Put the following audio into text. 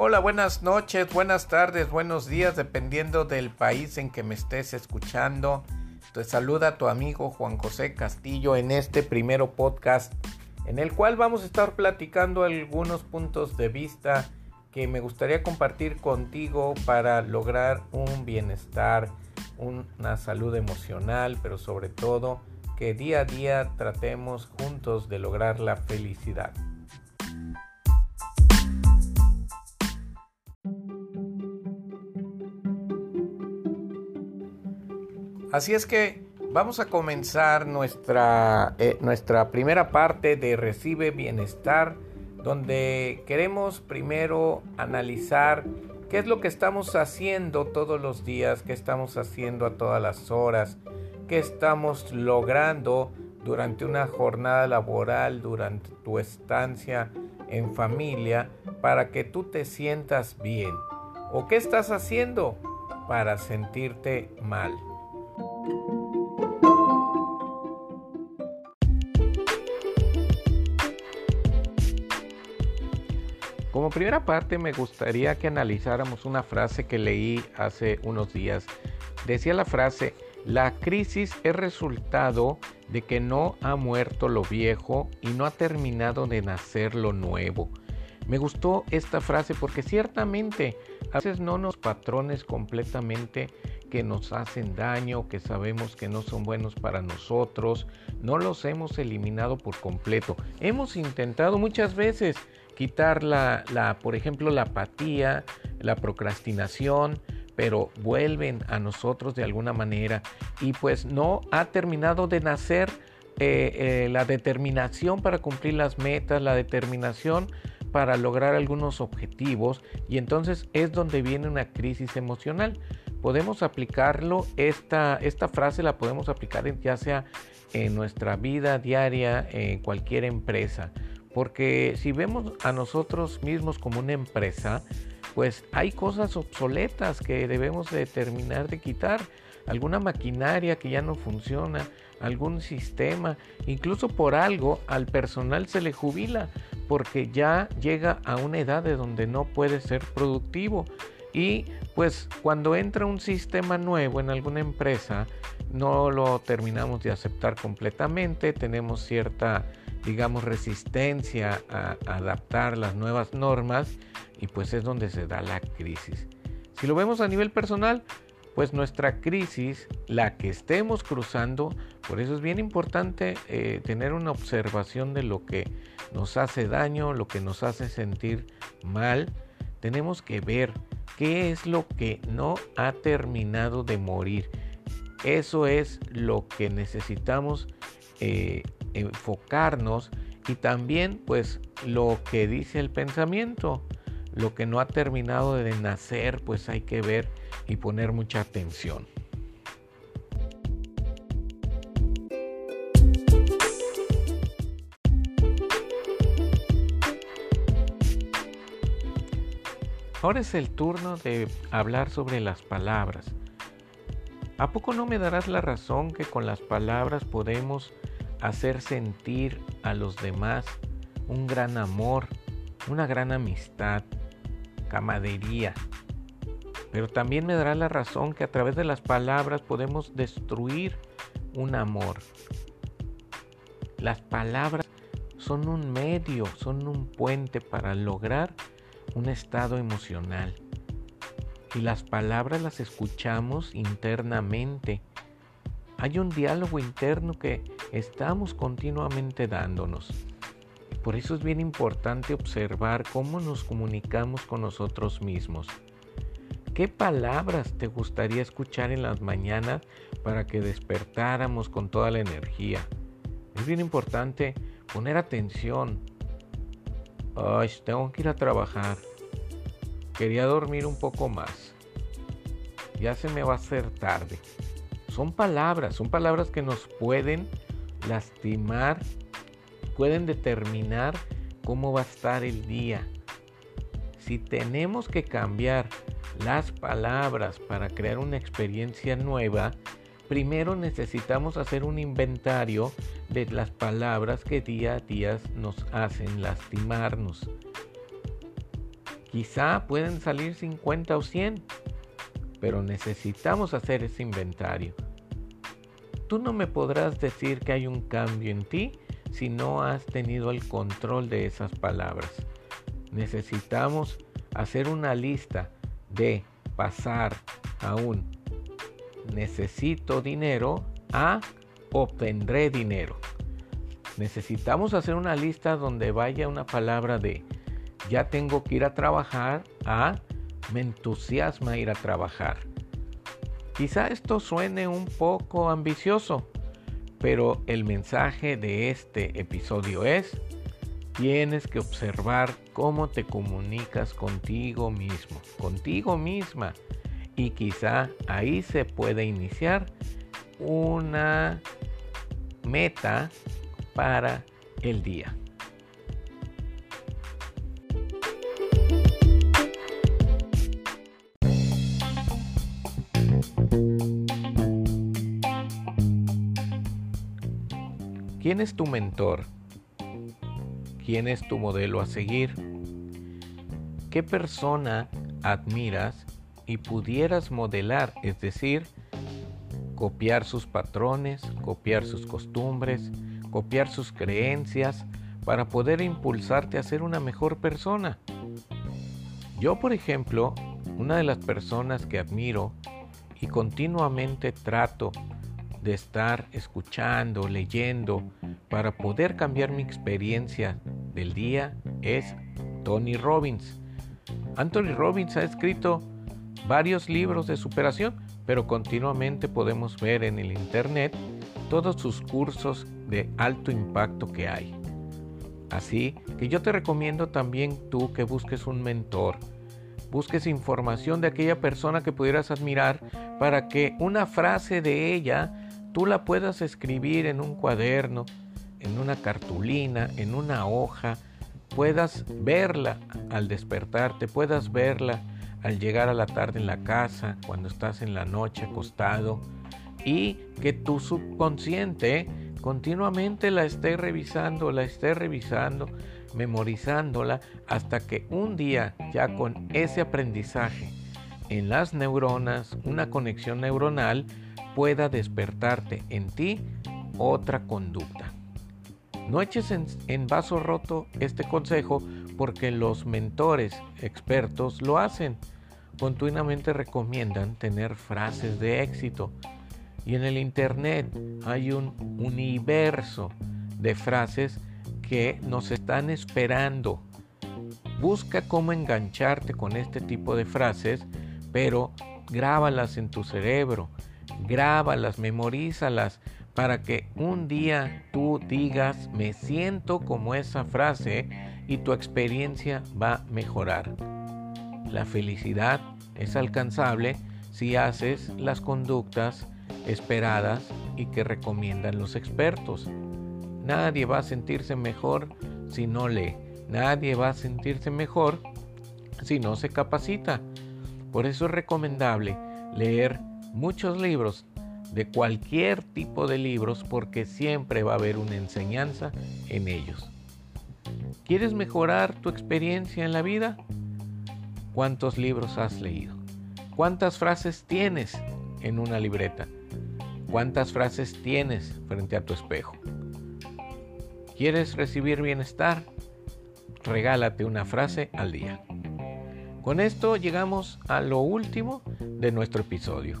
Hola, buenas noches, buenas tardes, buenos días, dependiendo del país en que me estés escuchando. Te saluda tu amigo Juan José Castillo en este primero podcast en el cual vamos a estar platicando algunos puntos de vista que me gustaría compartir contigo para lograr un bienestar, una salud emocional, pero sobre todo que día a día tratemos juntos de lograr la felicidad. Así es que vamos a comenzar nuestra, eh, nuestra primera parte de Recibe Bienestar, donde queremos primero analizar qué es lo que estamos haciendo todos los días, qué estamos haciendo a todas las horas, qué estamos logrando durante una jornada laboral, durante tu estancia en familia, para que tú te sientas bien. ¿O qué estás haciendo para sentirte mal? Como primera parte me gustaría que analizáramos una frase que leí hace unos días. Decía la frase, la crisis es resultado de que no ha muerto lo viejo y no ha terminado de nacer lo nuevo. Me gustó esta frase porque ciertamente a veces no nos patrones completamente que nos hacen daño, que sabemos que no son buenos para nosotros, no los hemos eliminado por completo. Hemos intentado muchas veces quitar la, la por ejemplo, la apatía, la procrastinación, pero vuelven a nosotros de alguna manera. Y pues no ha terminado de nacer eh, eh, la determinación para cumplir las metas, la determinación para lograr algunos objetivos. Y entonces es donde viene una crisis emocional. Podemos aplicarlo, esta, esta frase la podemos aplicar ya sea en nuestra vida diaria, en cualquier empresa. Porque si vemos a nosotros mismos como una empresa, pues hay cosas obsoletas que debemos de terminar de quitar. Alguna maquinaria que ya no funciona, algún sistema, incluso por algo al personal se le jubila porque ya llega a una edad de donde no puede ser productivo. Y pues cuando entra un sistema nuevo en alguna empresa, no lo terminamos de aceptar completamente, tenemos cierta, digamos, resistencia a, adaptar las nuevas normas y pues es donde se da la crisis. Si lo vemos a nivel personal, pues nuestra crisis, la que estemos cruzando, por eso es bien importante eh, tener una observación de lo que nos hace daño, lo que nos hace sentir mal. Tenemos que ver ¿Qué es lo que no ha terminado de morir? Eso es lo que necesitamos eh, enfocarnos y también pues lo que dice el pensamiento, lo que no ha terminado de nacer pues hay que ver y poner mucha atención. Ahora es el turno de hablar sobre las palabras. ¿A poco no me darás la razón que con las palabras podemos hacer sentir a los demás un gran amor, una gran amistad, camadería? Pero también me darás la razón que a través de las palabras podemos destruir un amor. Las palabras son un medio, son un puente para lograr un estado emocional. Y las palabras las escuchamos internamente. Hay un diálogo interno que estamos continuamente dándonos. Por eso es bien importante observar cómo nos comunicamos con nosotros mismos. ¿Qué palabras te gustaría escuchar en las mañanas para que despertáramos con toda la energía? Es bien importante poner atención Ay, tengo que ir a trabajar. Quería dormir un poco más. Ya se me va a hacer tarde. Son palabras, son palabras que nos pueden lastimar, pueden determinar cómo va a estar el día. Si tenemos que cambiar las palabras para crear una experiencia nueva, primero necesitamos hacer un inventario de las palabras que día a día nos hacen lastimarnos. Quizá pueden salir 50 o 100, pero necesitamos hacer ese inventario. Tú no me podrás decir que hay un cambio en ti si no has tenido el control de esas palabras. Necesitamos hacer una lista de pasar a un necesito dinero a obtendré dinero. Necesitamos hacer una lista donde vaya una palabra de ya tengo que ir a trabajar a me entusiasma ir a trabajar. Quizá esto suene un poco ambicioso, pero el mensaje de este episodio es, tienes que observar cómo te comunicas contigo mismo, contigo misma. Y quizá ahí se puede iniciar una meta para el día. ¿Quién es tu mentor? ¿Quién es tu modelo a seguir? ¿Qué persona admiras y pudieras modelar, es decir, copiar sus patrones, copiar sus costumbres, copiar sus creencias para poder impulsarte a ser una mejor persona? Yo, por ejemplo, una de las personas que admiro y continuamente trato de estar escuchando, leyendo, para poder cambiar mi experiencia del día es Tony Robbins. Anthony Robbins ha escrito varios libros de superación, pero continuamente podemos ver en el Internet todos sus cursos de alto impacto que hay. Así que yo te recomiendo también tú que busques un mentor, busques información de aquella persona que pudieras admirar para que una frase de ella tú la puedas escribir en un cuaderno, en una cartulina, en una hoja, puedas verla al despertarte, puedas verla al llegar a la tarde en la casa, cuando estás en la noche acostado, y que tu subconsciente continuamente la esté revisando, la esté revisando, memorizándola, hasta que un día ya con ese aprendizaje en las neuronas, una conexión neuronal, pueda despertarte en ti otra conducta. No eches en, vaso roto este consejo porque los mentores expertos lo hacen. Continuamente recomiendan tener frases de éxito. Y en el Internet hay un universo de frases que nos están esperando. Busca cómo engancharte con este tipo de frases, pero grábalas en tu cerebro grábalas, memorízalas, para que un día tú digas, me siento como esa frase y tu experiencia va a mejorar. La felicidad es alcanzable si haces las conductas esperadas y que recomiendan los expertos. Nadie va a sentirse mejor si no lee. Nadie va a sentirse mejor si no se capacita. Por eso es recomendable leer muchos libros, de cualquier tipo de libros, porque siempre va a haber una enseñanza en ellos. ¿Quieres mejorar tu experiencia en la vida? ¿Cuántos libros has leído? ¿Cuántas frases tienes en una libreta? ¿Cuántas frases tienes frente a tu espejo? ¿Quieres recibir bienestar? Regálate una frase al día. Con esto llegamos a lo último de nuestro episodio.